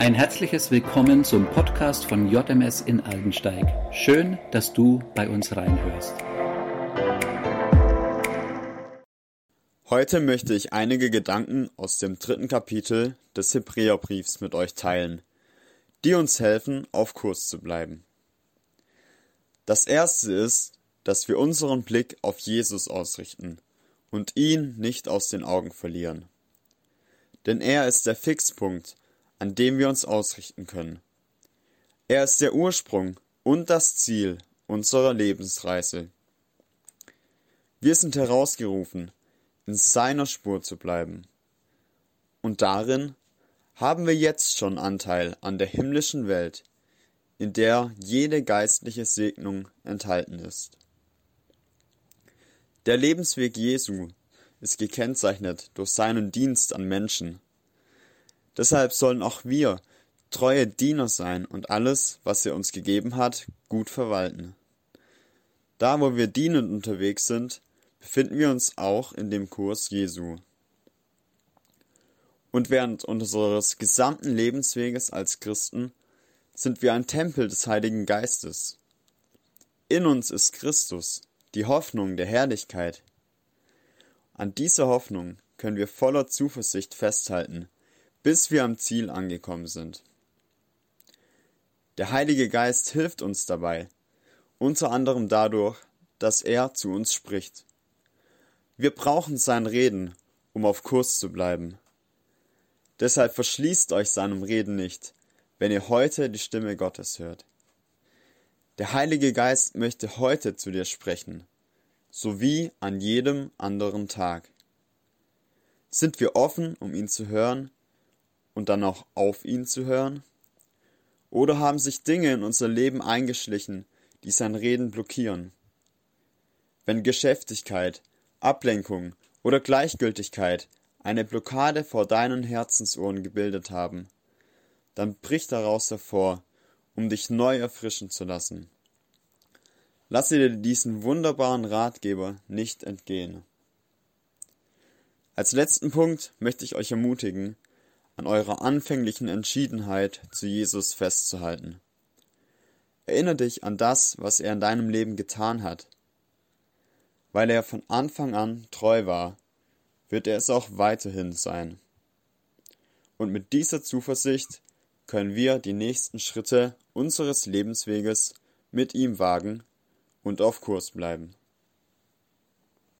Ein herzliches Willkommen zum Podcast von JMS in Aldensteig. Schön, dass du bei uns reinhörst. Heute möchte ich einige Gedanken aus dem dritten Kapitel des Hebräerbriefs mit euch teilen, die uns helfen, auf Kurs zu bleiben. Das erste ist, dass wir unseren Blick auf Jesus ausrichten und ihn nicht aus den Augen verlieren. Denn er ist der Fixpunkt, an dem wir uns ausrichten können. Er ist der Ursprung und das Ziel unserer Lebensreise. Wir sind herausgerufen, in seiner Spur zu bleiben. Und darin haben wir jetzt schon Anteil an der himmlischen Welt, in der jede geistliche Segnung enthalten ist. Der Lebensweg Jesu ist gekennzeichnet durch seinen Dienst an Menschen, Deshalb sollen auch wir treue Diener sein und alles, was er uns gegeben hat, gut verwalten. Da, wo wir dienend unterwegs sind, befinden wir uns auch in dem Kurs Jesu. Und während unseres gesamten Lebensweges als Christen sind wir ein Tempel des Heiligen Geistes. In uns ist Christus, die Hoffnung der Herrlichkeit. An dieser Hoffnung können wir voller Zuversicht festhalten, bis wir am Ziel angekommen sind. Der Heilige Geist hilft uns dabei, unter anderem dadurch, dass er zu uns spricht. Wir brauchen sein Reden, um auf Kurs zu bleiben. Deshalb verschließt euch seinem Reden nicht, wenn ihr heute die Stimme Gottes hört. Der Heilige Geist möchte heute zu dir sprechen, sowie an jedem anderen Tag. Sind wir offen, um ihn zu hören, und dann auch auf ihn zu hören? Oder haben sich Dinge in unser Leben eingeschlichen, die sein Reden blockieren? Wenn Geschäftigkeit, Ablenkung oder Gleichgültigkeit eine Blockade vor deinen Herzensohren gebildet haben, dann brich daraus hervor, um dich neu erfrischen zu lassen. Lasse dir diesen wunderbaren Ratgeber nicht entgehen. Als letzten Punkt möchte ich euch ermutigen, an eurer anfänglichen Entschiedenheit, zu Jesus festzuhalten. Erinnere dich an das, was er in deinem Leben getan hat. Weil er von Anfang an treu war, wird er es auch weiterhin sein. Und mit dieser Zuversicht können wir die nächsten Schritte unseres Lebensweges mit ihm wagen und auf Kurs bleiben.